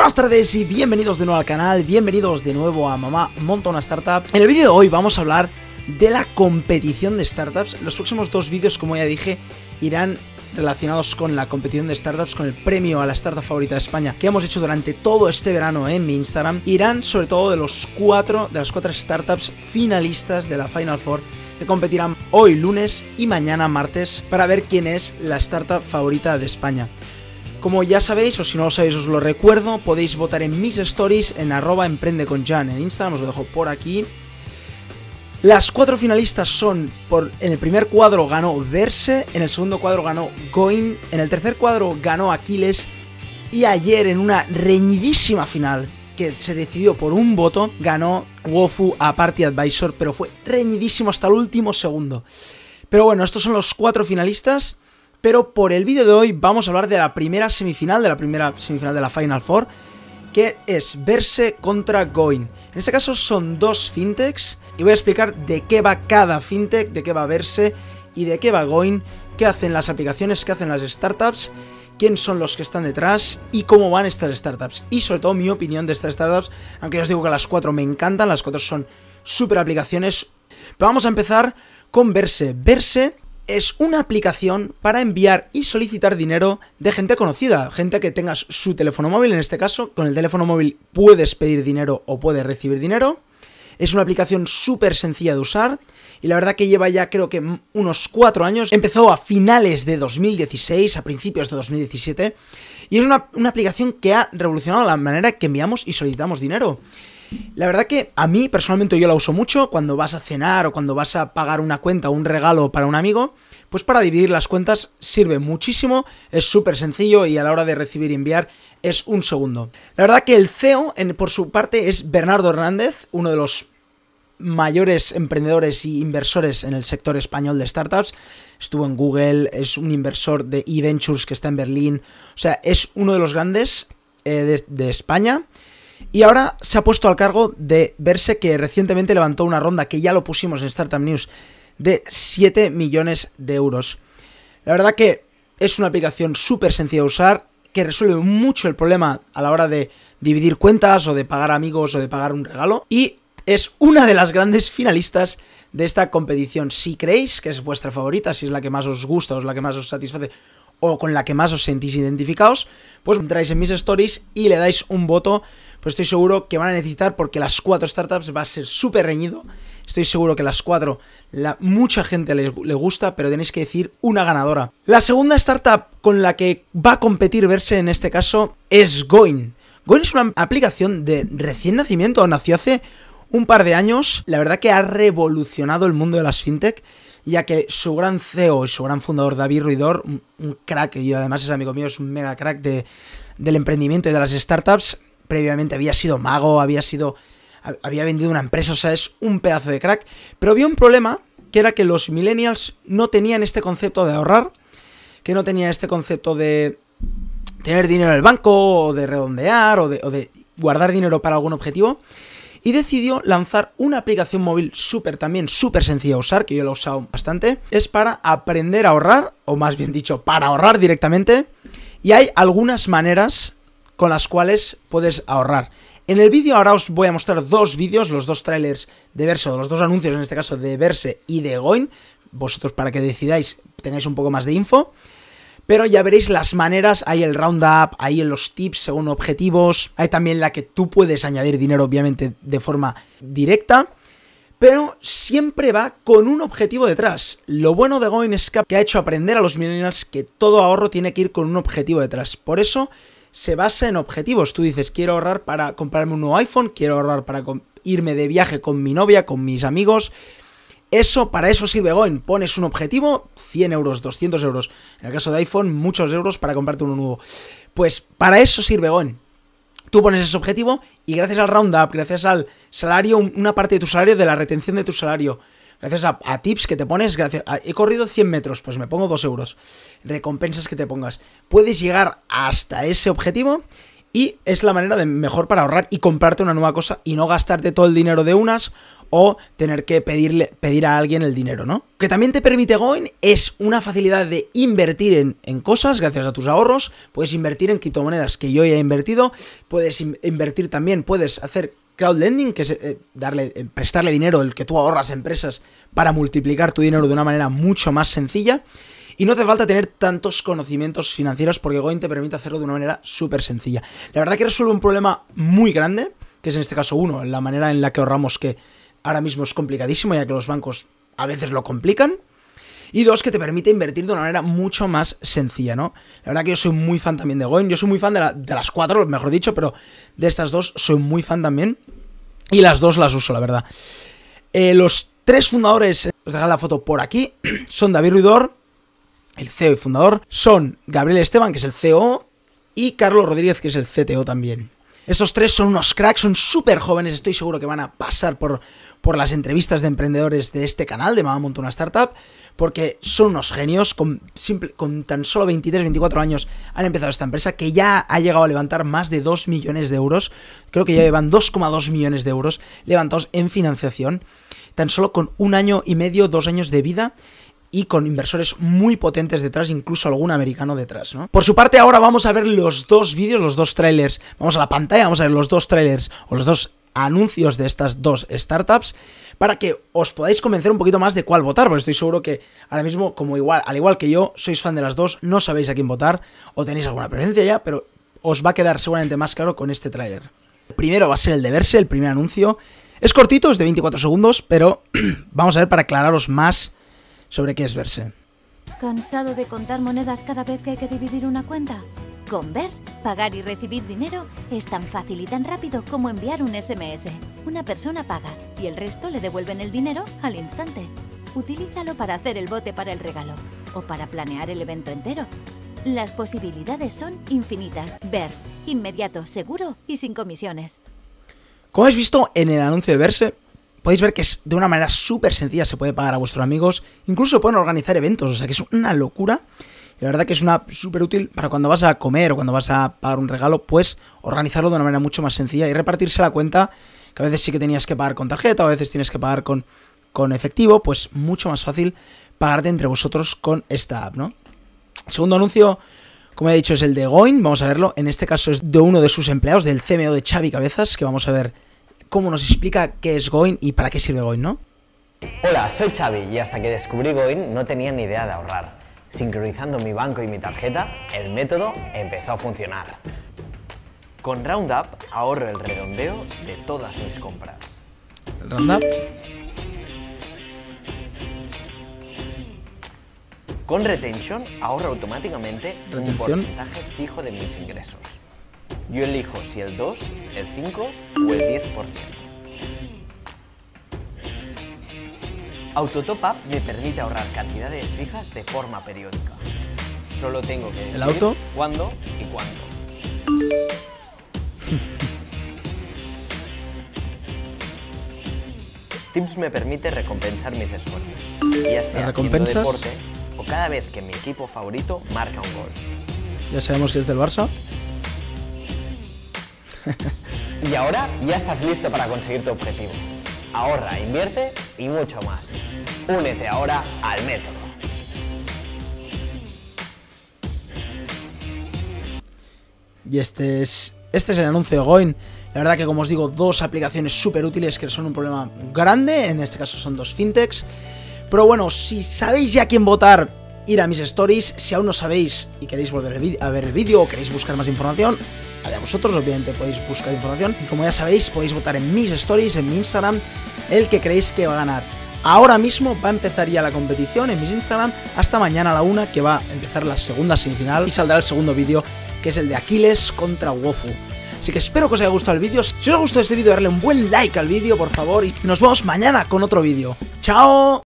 Buenas tardes y bienvenidos de nuevo al canal, bienvenidos de nuevo a Mamá Monta una Startup. En el vídeo de hoy vamos a hablar de la competición de startups. Los próximos dos vídeos, como ya dije, irán relacionados con la competición de startups, con el premio a la startup favorita de España que hemos hecho durante todo este verano en mi Instagram. Irán sobre todo de los cuatro, de las cuatro startups finalistas de la Final Four que competirán hoy lunes y mañana martes para ver quién es la startup favorita de España. Como ya sabéis, o si no lo sabéis os lo recuerdo, podéis votar en mis stories en arroba emprende con Jan en Instagram, os lo dejo por aquí. Las cuatro finalistas son, en el primer cuadro ganó Verse, en el segundo cuadro ganó Going, en el tercer cuadro ganó Aquiles y ayer en una reñidísima final que se decidió por un voto, ganó Wofu a Party Advisor, pero fue reñidísimo hasta el último segundo. Pero bueno, estos son los cuatro finalistas. Pero por el vídeo de hoy vamos a hablar de la primera semifinal, de la primera semifinal de la Final Four, que es Verse contra Going. En este caso son dos fintechs y voy a explicar de qué va cada fintech, de qué va Verse y de qué va Going, qué hacen las aplicaciones, qué hacen las startups, quién son los que están detrás y cómo van estas startups. Y sobre todo mi opinión de estas startups, aunque ya os digo que las cuatro me encantan, las cuatro son súper aplicaciones. Pero vamos a empezar con Verse. Verse es una aplicación para enviar y solicitar dinero de gente conocida, gente que tengas su teléfono móvil, en este caso, con el teléfono móvil puedes pedir dinero o puedes recibir dinero. Es una aplicación súper sencilla de usar y la verdad que lleva ya creo que unos 4 años. Empezó a finales de 2016, a principios de 2017 y es una, una aplicación que ha revolucionado la manera que enviamos y solicitamos dinero. La verdad que a mí personalmente yo la uso mucho cuando vas a cenar o cuando vas a pagar una cuenta o un regalo para un amigo, pues para dividir las cuentas sirve muchísimo, es súper sencillo y a la hora de recibir y enviar es un segundo. La verdad que el CEO en, por su parte es Bernardo Hernández, uno de los mayores emprendedores y inversores en el sector español de startups. Estuvo en Google, es un inversor de eVentures que está en Berlín. O sea, es uno de los grandes eh, de, de España. Y ahora se ha puesto al cargo de verse que recientemente levantó una ronda que ya lo pusimos en Startup News de 7 millones de euros. La verdad que es una aplicación súper sencilla de usar, que resuelve mucho el problema a la hora de dividir cuentas o de pagar amigos o de pagar un regalo. Y es una de las grandes finalistas de esta competición. Si creéis que es vuestra favorita, si es la que más os gusta o es la que más os satisface o con la que más os sentís identificados, pues entráis en mis stories y le dais un voto. Pues estoy seguro que van a necesitar porque las cuatro startups va a ser súper reñido. Estoy seguro que las cuatro, la, mucha gente le, le, gusta, pero tenéis que decir una ganadora. La segunda startup con la que va a competir verse en este caso es Going. Going es una aplicación de recién nacimiento, nació hace un par de años. La verdad que ha revolucionado el mundo de las fintech ya que su gran CEO y su gran fundador, David Ruidor, un, crack, y además es amigo mío, es un mega crack de, del emprendimiento y de las startups, previamente había sido mago, había sido... había vendido una empresa, o sea, es un pedazo de crack, pero había un problema, que era que los millennials no tenían este concepto de ahorrar, que no tenían este concepto de tener dinero en el banco, o de redondear, o de, o de guardar dinero para algún objetivo, y decidió lanzar una aplicación móvil súper también súper sencilla de usar, que yo lo he usado bastante, es para aprender a ahorrar, o más bien dicho, para ahorrar directamente, y hay algunas maneras con las cuales puedes ahorrar. En el vídeo ahora os voy a mostrar dos vídeos, los dos trailers de Verse, o los dos anuncios en este caso de Verse y de Goin, vosotros para que decidáis, tengáis un poco más de info. Pero ya veréis las maneras, hay el roundup, hay los tips según objetivos, hay también la que tú puedes añadir dinero obviamente de forma directa, pero siempre va con un objetivo detrás. Lo bueno de Going es que ha hecho aprender a los millennials que todo ahorro tiene que ir con un objetivo detrás. Por eso se basa en objetivos. Tú dices, quiero ahorrar para comprarme un nuevo iPhone, quiero ahorrar para irme de viaje con mi novia, con mis amigos, eso, para eso sirve Goin. Pones un objetivo, 100 euros, 200 euros. En el caso de iPhone, muchos euros para comprarte uno nuevo. Pues para eso sirve Goin. Tú pones ese objetivo y gracias al roundup, gracias al salario, una parte de tu salario, de la retención de tu salario, gracias a, tips que te pones, gracias he corrido 100 metros, pues me pongo 2 euros. Recompensas que te pongas. Puedes llegar hasta ese objetivo y es la manera de mejor para ahorrar y comprarte una nueva cosa y no gastarte todo el dinero de unas o tener que pedirle, pedir a alguien el dinero, ¿no? Que también te permite Goin es una facilidad de invertir en, en, cosas gracias a tus ahorros. Puedes invertir en criptomonedas que yo ya he invertido. Puedes invertir también, puedes hacer crowdlending, que es eh, darle, eh, prestarle dinero, el que tú ahorras a empresas para multiplicar tu dinero de una manera mucho más sencilla. Y no te falta tener tantos conocimientos financieros porque Goin te permite hacerlo de una manera súper sencilla. La verdad que resuelve un problema muy grande, que es en este caso uno, la manera en la que ahorramos que ahora mismo es complicadísimo ya que los bancos a veces lo complican. Y dos, que te permite invertir de una manera mucho más sencilla, ¿no? La verdad que yo soy muy fan también de Goin. Yo soy muy fan de, las cuatro, mejor dicho, pero de estas dos soy muy fan también. Y las dos las uso, la verdad. Eh, los tres fundadores, os dejaré la foto por aquí, son David Ruidor, el CEO y fundador, son Gabriel Esteban, que es el CEO, y Carlos Rodríguez, que es el CTO también. Estos tres son unos cracks, son súper jóvenes, estoy seguro que van a pasar por, por las entrevistas de emprendedores de este canal, de Mamá Monta una Startup, porque son unos genios, con, simple, con tan solo 23, 24 años han empezado esta empresa, que ya ha llegado a levantar más de 2 millones de euros, creo que ya llevan 2,2 millones de euros levantados en financiación, tan solo con un año y medio, dos años de vida, y con inversores muy potentes detrás, incluso algún americano detrás, ¿no? Por su parte, ahora vamos a ver los dos vídeos, los dos trailers. Vamos a la pantalla, vamos a ver los dos trailers o los dos anuncios de estas dos startups para que os podáis convencer un poquito más de cuál votar, porque estoy seguro que ahora mismo, como igual, al igual que yo, sois fan de las dos, no sabéis a quién votar o tenéis alguna preferencia ya, pero os va a quedar seguramente más claro con este tráiler. Primero va a ser el de verse, el primer anuncio. Es cortito, es de 24 segundos, pero vamos a ver para aclararos más sobre qué es verse. ¿Cansado de contar monedas cada vez que hay que dividir una cuenta? Con Verse, pagar y recibir dinero es tan fácil y tan rápido como enviar un SMS. Una persona paga y el resto le devuelven el dinero al instante. Utilízalo para hacer el bote para el regalo o para planear el evento entero. Las posibilidades son infinitas. Verse, inmediato, seguro y sin comisiones. Como habéis visto en el anuncio de Verse, podéis ver que es de una manera súper sencilla se puede pagar a vuestros amigos, incluso pueden organizar eventos, o sea que es una locura. Y la verdad que es una súper útil para cuando vas a comer o cuando vas a pagar un regalo, pues organizarlo de una manera mucho más sencilla y repartirse la cuenta, que a veces sí que tenías que pagar con tarjeta, o a veces tienes que pagar con, con efectivo, pues mucho más fácil pagarte entre vosotros con esta app, ¿no? Segundo anuncio, como he dicho, es el de Goin, vamos a verlo, en este caso es de uno de sus empleados, del CMO de Xavi Cabezas, que vamos a ver cómo nos explica qué es Goin y para qué sirve Goin, ¿no? Hola, soy Xavi y hasta que descubrí Goin no tenía ni idea de ahorrar. Sincronizando mi banco y mi tarjeta, el método empezó a funcionar. Con Roundup ahorro el redondeo de todas mis compras. ¿El Roundup? Con Retention ahorro automáticamente ¿Retención? un porcentaje fijo de mis ingresos. Yo elijo si el 2, el 5 o el 10%. Autotop Up me permite ahorrar cantidades fijas de forma periódica. Solo tengo que decir ¿El auto? cuándo y cuándo. Tips me permite recompensar mis esfuerzos, ya sea recompensas? deporte o cada vez que mi equipo favorito marca un gol. Ya sabemos que es del Barça. Y ahora ya estás listo para conseguir tu objetivo. Ahorra, invierte y mucho más. Únete ahora al método. Y este es, este es el anuncio de Goin. La verdad que, como os digo, dos aplicaciones súper útiles que son un problema grande. En este caso son dos fintechs. Pero bueno, si sabéis ya quién votar, ir a mis stories. Si aún no sabéis y queréis volver a ver el vídeo o queréis buscar más información, allá vosotros, obviamente podéis buscar información. Y como ya sabéis, podéis votar en mis stories, en mi Instagram, el que creéis que va a ganar. Ahora mismo va a empezar ya la competición en mis Instagram hasta mañana a la una que va a empezar la segunda semifinal y saldrá el segundo vídeo que es el de Aquiles contra Wofu. Así que espero que os haya gustado el vídeo. Si os ha gustado este vídeo, darle un buen like al vídeo, por favor. Y nos vemos mañana con otro vídeo. ¡Chao!